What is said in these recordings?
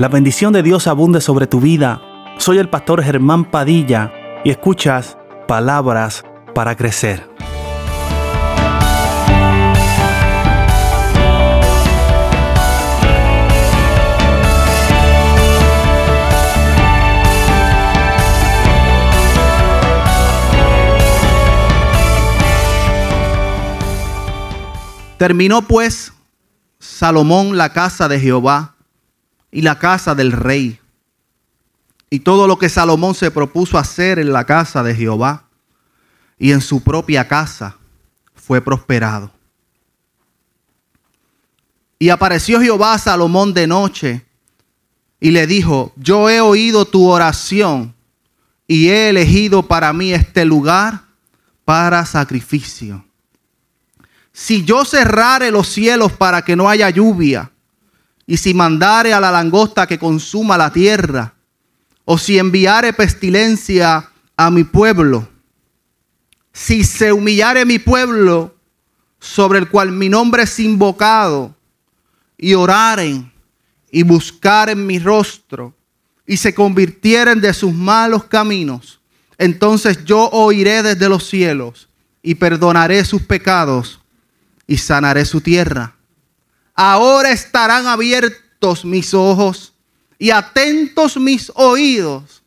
La bendición de Dios abunde sobre tu vida. Soy el pastor Germán Padilla y escuchas palabras para crecer. Terminó pues Salomón la casa de Jehová y la casa del rey. Y todo lo que Salomón se propuso hacer en la casa de Jehová y en su propia casa fue prosperado. Y apareció Jehová a Salomón de noche y le dijo, yo he oído tu oración y he elegido para mí este lugar para sacrificio. Si yo cerrare los cielos para que no haya lluvia, y si mandare a la langosta que consuma la tierra, o si enviare pestilencia a mi pueblo, si se humillare mi pueblo sobre el cual mi nombre es invocado, y oraren y buscaren mi rostro, y se convirtieren de sus malos caminos, entonces yo oiré desde los cielos y perdonaré sus pecados y sanaré su tierra. Ahora estarán abiertos mis ojos y atentos mis oídos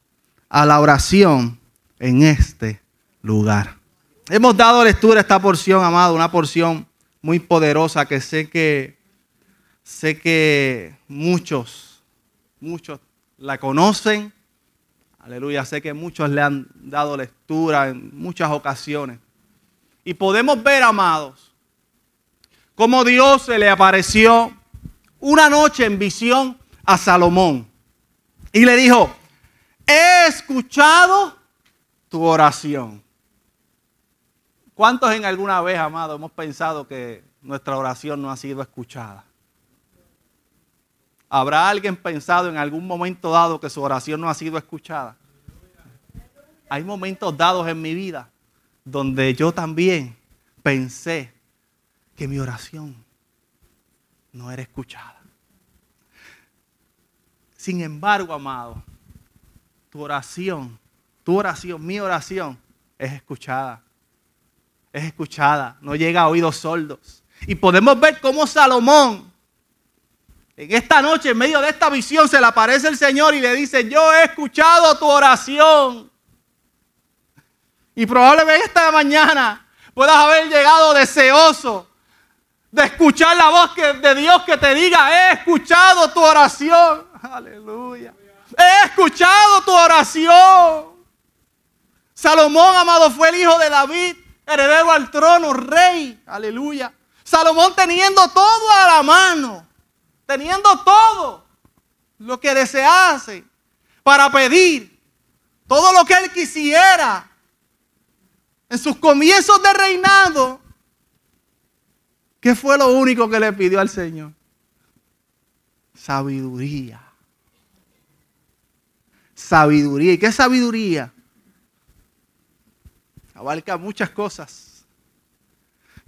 a la oración en este lugar. Hemos dado lectura a esta porción, amado, una porción muy poderosa que sé que sé que muchos muchos la conocen. Aleluya, sé que muchos le han dado lectura en muchas ocasiones. Y podemos ver, amados, cómo Dios se le apareció una noche en visión a Salomón y le dijo, he escuchado tu oración. ¿Cuántos en alguna vez, amado, hemos pensado que nuestra oración no ha sido escuchada? ¿Habrá alguien pensado en algún momento dado que su oración no ha sido escuchada? Hay momentos dados en mi vida donde yo también pensé que mi oración no era escuchada. Sin embargo, amado, tu oración, tu oración, mi oración es escuchada. Es escuchada, no llega a oídos sordos. Y podemos ver cómo Salomón, en esta noche, en medio de esta visión, se le aparece el Señor y le dice, yo he escuchado tu oración. Y probablemente esta mañana puedas haber llegado deseoso de escuchar la voz de Dios que te diga, he escuchado tu oración. Aleluya. He escuchado tu oración. Salomón, amado, fue el hijo de David, heredero al trono, rey. Aleluya. Salomón teniendo todo a la mano, teniendo todo lo que desease para pedir, todo lo que él quisiera. En sus comienzos de reinado, ¿Qué fue lo único que le pidió al Señor? Sabiduría. Sabiduría. ¿Y qué sabiduría? Abarca muchas cosas.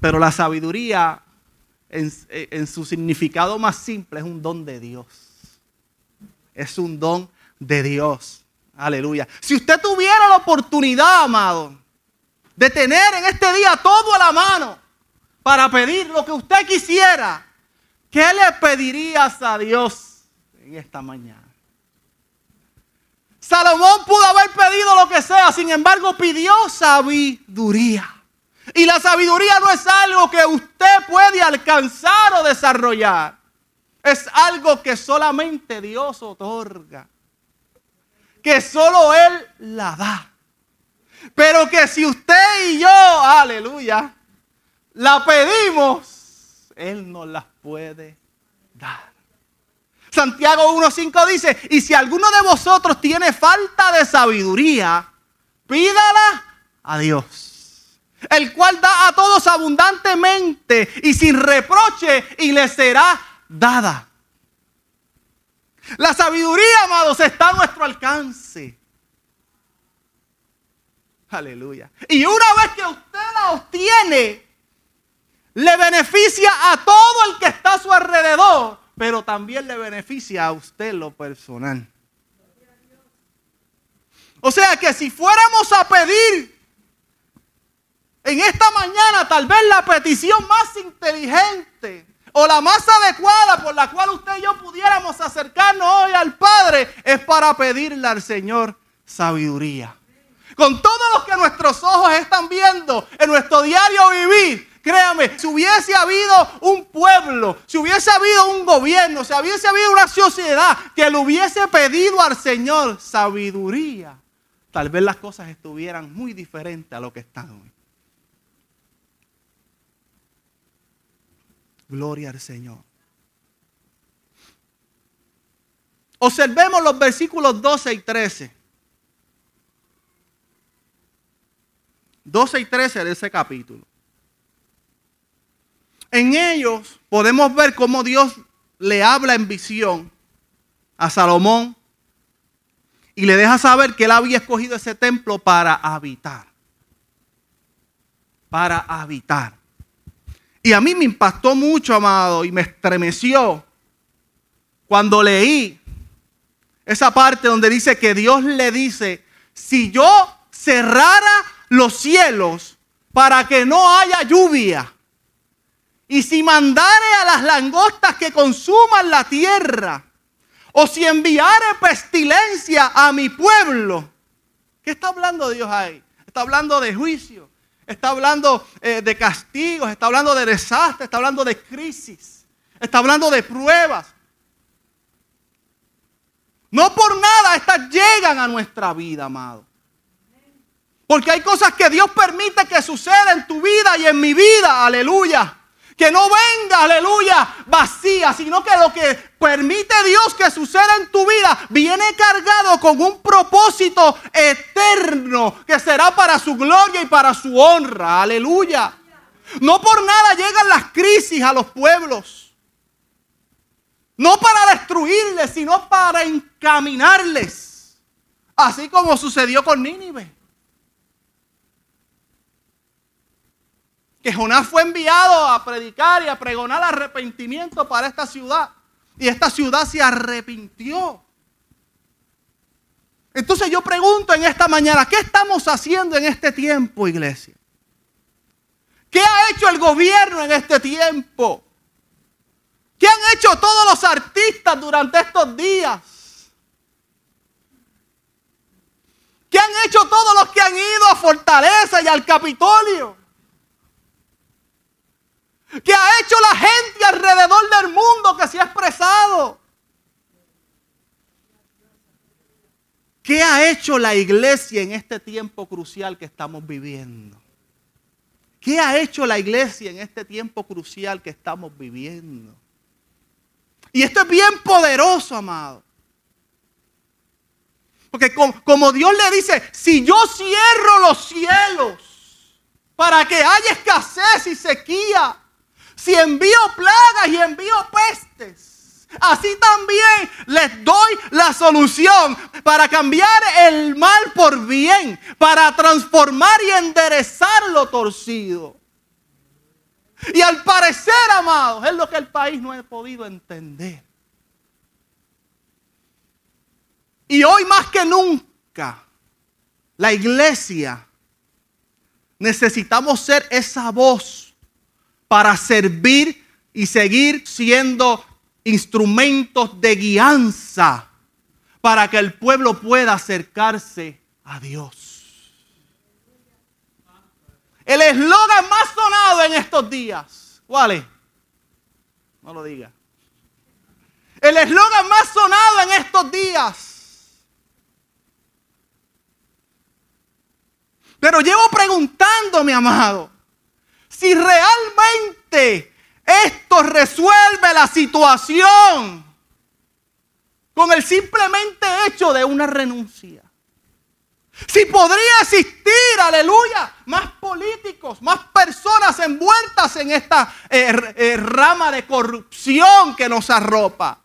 Pero la sabiduría, en, en, su significado más simple, es un don de Dios. Es un don de Dios. Aleluya. Si usted tuviera la oportunidad, amado, de tener en este día todo a la mano, para pedir lo que usted quisiera, ¿qué le pedirías a Dios en esta mañana? Salomón pudo haber pedido lo que sea, sin embargo pidió sabiduría. Y la sabiduría no es algo que usted puede alcanzar o desarrollar. Es algo que solamente Dios otorga. Que solo Él la da. Pero que si usted y yo, aleluya, la pedimos, Él nos las puede dar. Santiago 1.5 dice, y si alguno de vosotros tiene falta de sabiduría, pídala a Dios, el cual da a todos abundantemente y sin reproche y le será dada. La sabiduría, amados, está a nuestro alcance. Aleluya. Y una vez que usted la obtiene, le beneficia a todo el que está a su alrededor, pero también le beneficia a usted lo personal. O sea que si fuéramos a pedir en esta mañana tal vez la petición más inteligente o la más adecuada por la cual usted y yo pudiéramos acercarnos hoy al Padre es para pedirle al Señor sabiduría. Con todo lo que nuestros ojos están viendo en nuestro diario vivir, créame, si hubiese habido un pueblo, si hubiese habido un gobierno, si hubiese habido una sociedad que le hubiese pedido al Señor sabiduría, tal vez las cosas estuvieran muy diferentes a lo que están hoy. Gloria al Señor. Observemos los versículos 12 y 13. 12 y 13 de ese capítulo. En ellos podemos ver cómo Dios le habla en visión a Salomón y le deja saber que él había escogido ese templo para habitar. Para habitar. Y a mí me impactó mucho, amado, y me estremeció cuando leí esa parte donde dice que Dios le dice, si yo cerrara los cielos para que no haya lluvia, y si mandare a las langostas que consuman la tierra, o si enviare pestilencia a mi pueblo, ¿qué está hablando Dios ahí? Está hablando de juicio. Está hablando eh, de castigos, está hablando de desastres, está hablando de crisis, está hablando de pruebas. No por nada estas llegan a nuestra vida, amado. Porque hay cosas que Dios permite que sucedan en tu vida y en mi vida, aleluya. Que no venga, aleluya, vacía, sino que lo que permite Dios que suceda en tu vida viene cargado con un propósito eterno que será para su gloria y para su honra. Aleluya. No por nada llegan las crisis a los pueblos. No para destruirles, sino para encaminarles. Así como sucedió con Nínive. Que Jonás fue enviado a predicar y a pregonar arrepentimiento para esta ciudad. Y esta ciudad se arrepintió. Entonces yo pregunto en esta mañana, ¿qué estamos haciendo en este tiempo, iglesia? ¿Qué ha hecho el gobierno en este tiempo? ¿Qué han hecho todos los artistas durante estos días? ¿Qué han hecho todos los que han ido a Fortaleza y al Capitolio? Que ha hecho la gente alrededor del mundo que se ha expresado. ¿Qué ha hecho la iglesia en este tiempo crucial que estamos viviendo? ¿Qué ha hecho la iglesia en este tiempo crucial que estamos viviendo? Y esto es bien poderoso, amado. Porque como, Dios le dice, si yo cierro los cielos para que haya escasez y sequía, si envío plagas y envío pestes, así también les doy la solución para cambiar el mal por bien, para transformar y enderezar lo torcido. Y al parecer, amados, es lo que el país no ha podido entender. Y hoy más que nunca, la iglesia necesitamos ser esa voz para servir y seguir siendo instrumentos de guianza para que el pueblo pueda acercarse a Dios. El eslogan más sonado en estos días, ¿cuál es? No lo diga. El eslogan más sonado en estos días. Pero llevo preguntando, mi amado, si realmente esto resuelve la situación con el simplemente hecho de una renuncia. Si podría existir, aleluya, más políticos, más personas envueltas en esta eh, eh, rama de corrupción que nos arropa.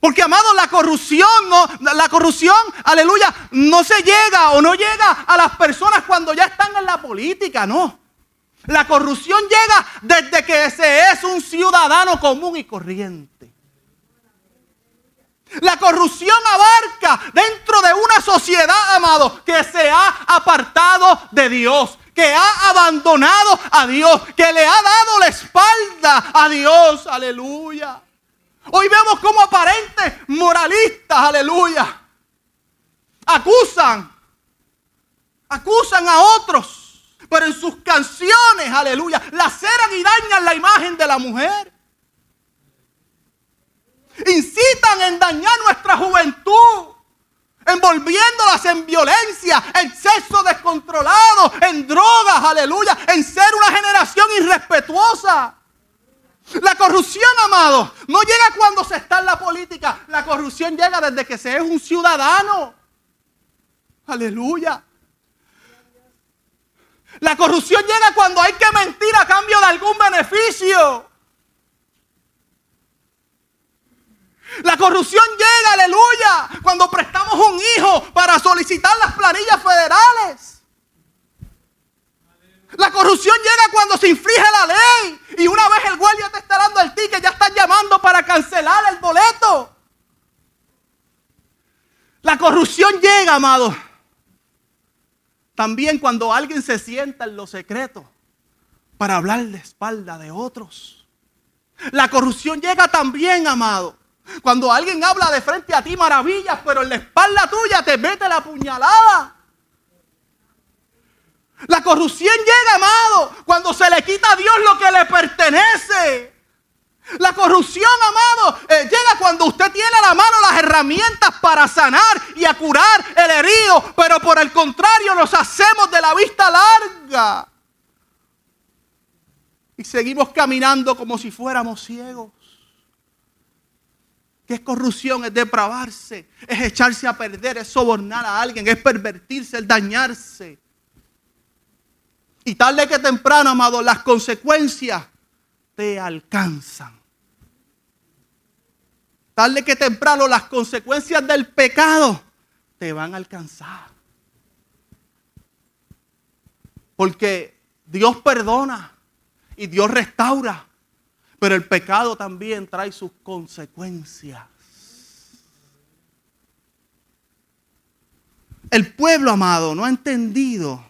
Porque amado, la corrupción no, la corrupción, aleluya, no se llega o no llega a las personas cuando ya están en la política, no. La corrupción llega desde que se es un ciudadano común y corriente. La corrupción abarca dentro de una sociedad, amado, que se ha apartado de Dios, que ha abandonado a Dios, que le ha dado la espalda a Dios. Aleluya. Hoy vemos como aparentes moralistas, aleluya, acusan, acusan a otros, pero en sus canciones, aleluya, laceran y dañan la imagen de la mujer. Incitan en dañar nuestra juventud, envolviéndolas en violencia, en sexo descontrolado, en drogas, aleluya, en ser una generación irrespetuosa. La corrupción, amado, no llega cuando se está en la política. La corrupción llega desde que se es un ciudadano. Aleluya. La corrupción llega cuando hay que mentir a cambio de algún beneficio. La corrupción llega, aleluya, cuando prestamos un hijo para solicitar las planillas federales. La corrupción llega cuando se inflige la ley y una vez el guardia te está dando el ticket, ya están llamando para cancelar el boleto. La corrupción llega, amado. También cuando alguien se sienta en lo secreto para hablar de espalda de otros. La corrupción llega también, amado. Cuando alguien habla de frente a ti maravillas, pero en la espalda tuya te mete la puñalada. La corrupción llega, amado, cuando se le quita a Dios lo que le pertenece. La corrupción, amado, eh, llega cuando usted tiene a la mano las herramientas para sanar y a curar el herido, pero por el contrario nos hacemos de la vista larga. Y seguimos caminando como si fuéramos ciegos. ¿Qué es corrupción? Es depravarse, es echarse a perder, es sobornar a alguien, es pervertirse, es dañarse. Y tarde que temprano, amado, las consecuencias te alcanzan. Tarde que temprano las consecuencias del pecado te van a alcanzar. Porque Dios perdona y Dios restaura, pero el pecado también trae sus consecuencias. El pueblo amado no ha entendido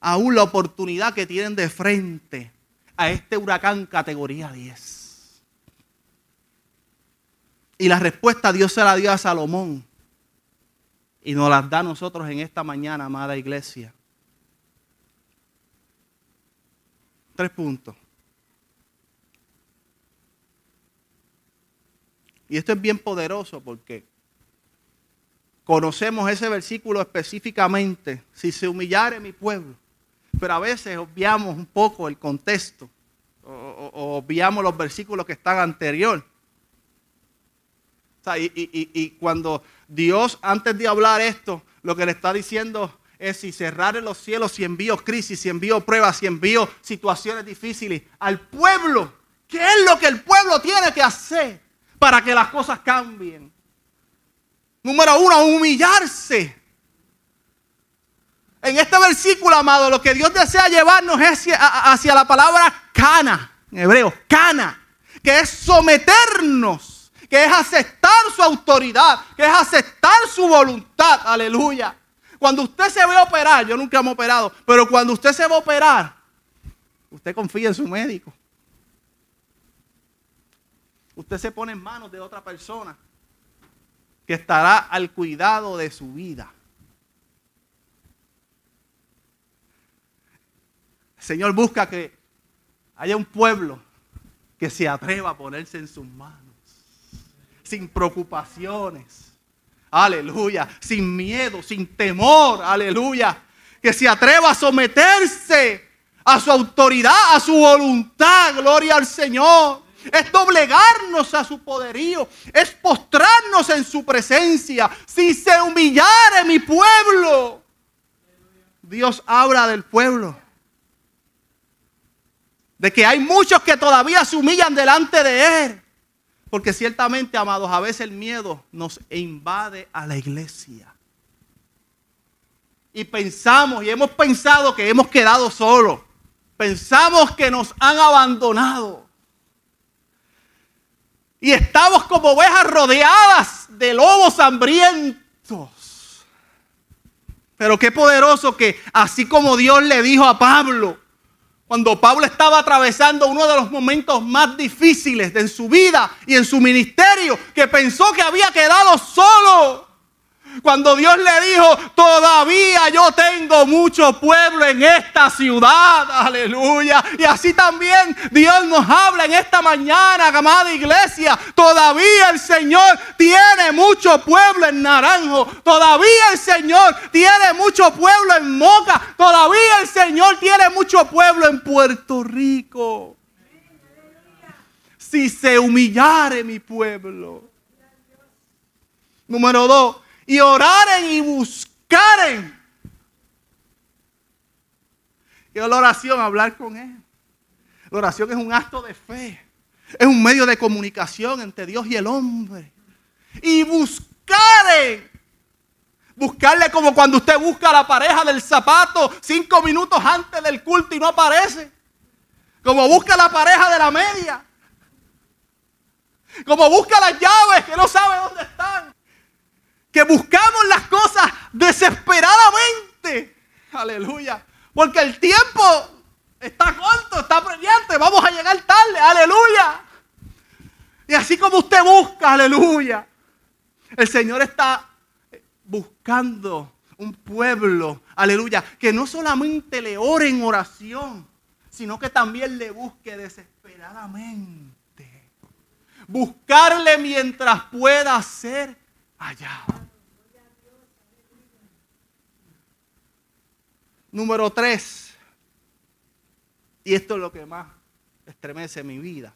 aún la oportunidad que tienen de frente a este huracán categoría 10. Y la respuesta Dios se la dio a Salomón. Y nos la da a nosotros en esta mañana, amada iglesia. Tres puntos. Y esto es bien poderoso porque conocemos ese versículo específicamente. Si se humillare mi pueblo, pero a veces obviamos un poco el contexto o, obviamos los versículos que están anterior. y, cuando Dios, antes de hablar esto, lo que le está diciendo es si cerrar los cielos, si envío crisis, si envío pruebas, si envío situaciones difíciles al pueblo, ¿qué es lo que el pueblo tiene que hacer para que las cosas cambien? Número uno, humillarse en este versículo, amado, lo que Dios desea llevarnos es hacia, la palabra cana, en hebreo, cana, que es someternos, que es aceptar su autoridad, que es aceptar su voluntad, aleluya. Cuando usted se ve operar, yo nunca me he operado, pero cuando usted se va a operar, usted confía en su médico. Usted se pone en manos de otra persona que estará al cuidado de su vida. Señor busca que haya un pueblo que se atreva a ponerse en sus manos, sin preocupaciones, aleluya, sin miedo, sin temor, aleluya, que se atreva a someterse a su autoridad, a su voluntad, gloria al Señor. Es doblegarnos a su poderío, es postrarnos en su presencia. Si se humillare mi pueblo, Dios habla del pueblo de que hay muchos que todavía se humillan delante de Él. Porque ciertamente, amados, a veces el miedo nos invade a la iglesia. Y pensamos y hemos pensado que hemos quedado solos. Pensamos que nos han abandonado. Y estamos como ovejas rodeadas de lobos hambrientos. Pero qué poderoso que así como Dios le dijo a Pablo, cuando Pablo estaba atravesando uno de los momentos más difíciles en su vida y en su ministerio, que pensó que había quedado solo. Cuando Dios le dijo, todavía yo tengo mucho pueblo en esta ciudad, aleluya. Y así también Dios nos habla en esta mañana, amada iglesia. Todavía el Señor tiene mucho pueblo en Naranjo. Todavía el Señor tiene mucho pueblo en Moca. Todavía Señor tiene mucho pueblo en Puerto Rico. Si se humillare mi pueblo. Número dos, y oraren y buscaren. Y la oración, hablar con Él. La oración es un acto de fe. Es un medio de comunicación entre Dios y el hombre. Y buscaren. Buscarle como cuando usted busca la pareja del zapato cinco minutos antes del culto y no aparece. Como busca la pareja de la media. Como busca las llaves que no sabe dónde están que buscamos las cosas desesperadamente. Aleluya. Porque el tiempo está corto, está brillante, vamos a llegar tarde. Aleluya. Y así como usted busca, aleluya, el Señor está buscando un pueblo, aleluya, que no solamente le ore en oración, sino que también le busque desesperadamente. Buscarle mientras pueda ser allá. Número tres, y esto es lo que más estremece mi vida.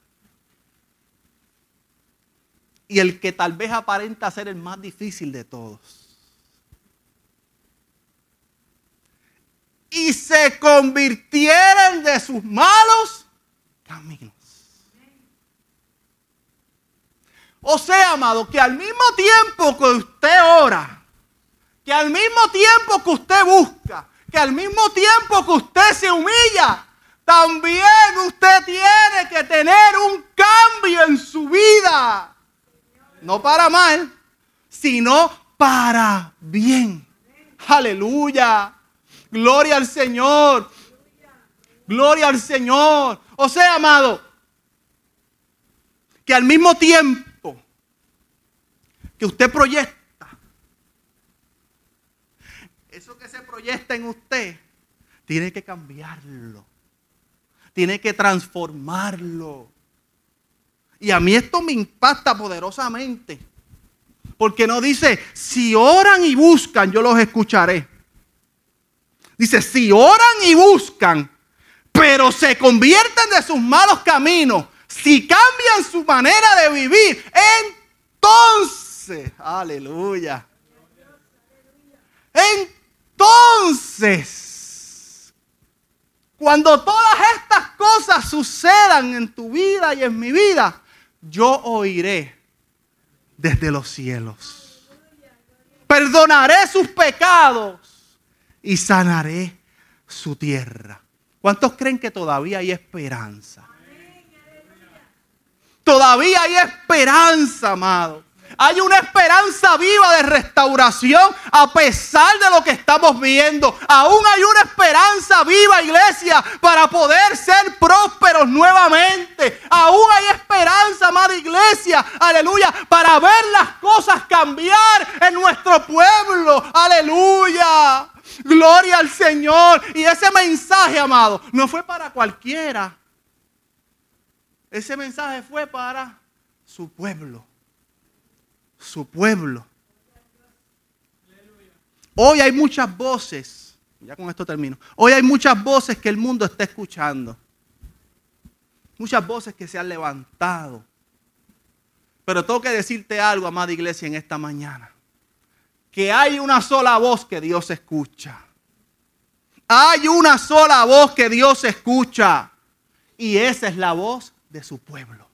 Y el que tal vez aparenta ser el más difícil de todos. Y se convirtieran de sus malos caminos. O sea, amado, que al mismo tiempo que usted ora, que al mismo tiempo que usted busca, que al mismo tiempo que usted se humilla, también usted tiene que tener un cambio en su vida. No para mal, sino para bien. Aleluya. Gloria al Señor. Gloria al Señor. O sea, amado, que al mismo tiempo que usted proyecta está en usted, tiene que cambiarlo. Tiene que transformarlo. Y a mí esto me impacta poderosamente. Porque no dice, si oran y buscan, yo los escucaré. Dice, si oran y buscan, pero se convierten de sus malos caminos, si cambian su manera de vivir, entonces, aleluya. Entonces cuando todas estas cosas sucedan en tu vida y en mi vida, yo oiré desde los cielos. Perdonaré sus pecados y sanaré su tierra. ¿Cuántos creen que todavía hay esperanza? Todavía hay esperanza, amado. Hay una esperanza viva de restauración a pesar de lo que estamos viendo. Aún hay una esperanza viva, iglesia, para poder ser prósperos nuevamente. Aún hay esperanza, amada iglesia, aleluya, para ver las cosas cambiar en nuestro pueblo. Aleluya. Gloria al Señor. Y ese mensaje, amado, no fue para cualquiera. Ese mensaje fue para su pueblo su pueblo. Hoy hay muchas voces, ya con esto termino, hoy hay muchas voces que el mundo está escuchando. Muchas voces que se han levantado. Pero tengo que decirte algo, amada iglesia, en esta mañana. Que hay una sola voz que Dios escucha. Hay una sola voz que Dios escucha. Y esa es la voz de su pueblo.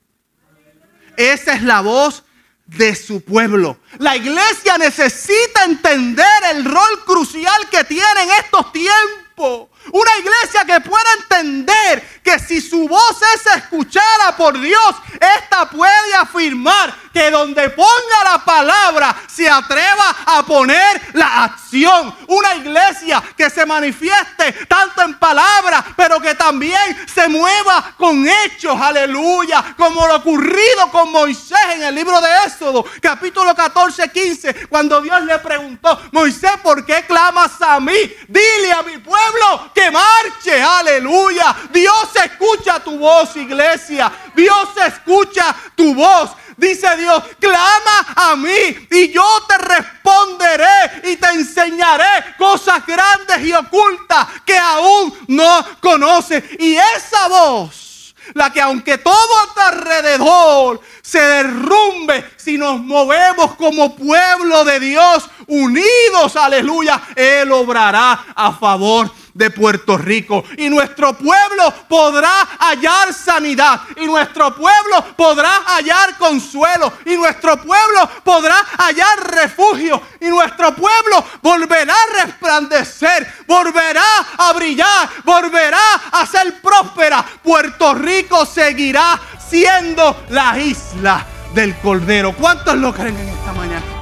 Esa es la voz de su pueblo. La iglesia necesita entender el rol crucial que tiene en estos tiempos tiempo. Una iglesia que pueda entender que si su voz es escuchada por Dios, esta puede afirmar que donde ponga la palabra se atreva a poner la acción. Una iglesia que se manifieste tanto en palabra, pero que también se mueva con hechos, aleluya, como lo ocurrido con Moisés en el libro de Éxodo, capítulo 14, 15, cuando Dios le preguntó, Moisés, ¿por qué clamas a mí? Dile a mi pueblo que marche, aleluya. Dios escucha tu voz, iglesia. Dios escucha tu voz. Dice Dios, clama a mí y yo te responderé y te enseñaré cosas grandes y ocultas que aún no conoces. Y esa voz, la que aunque todo a tu alrededor se derrumbe, si nos movemos como pueblo de Dios, unidos, aleluya, Él obrará a favor de Puerto Rico. Y nuestro pueblo podrá hallar sanidad. Y nuestro pueblo podrá hallar consuelo. Y nuestro pueblo podrá hallar refugio. Y nuestro pueblo volverá a resplandecer. Volverá a brillar. Volverá a ser próspera. Puerto Rico seguirá siendo la isla del Cordero. ¿Cuántos lo creen en esta mañana?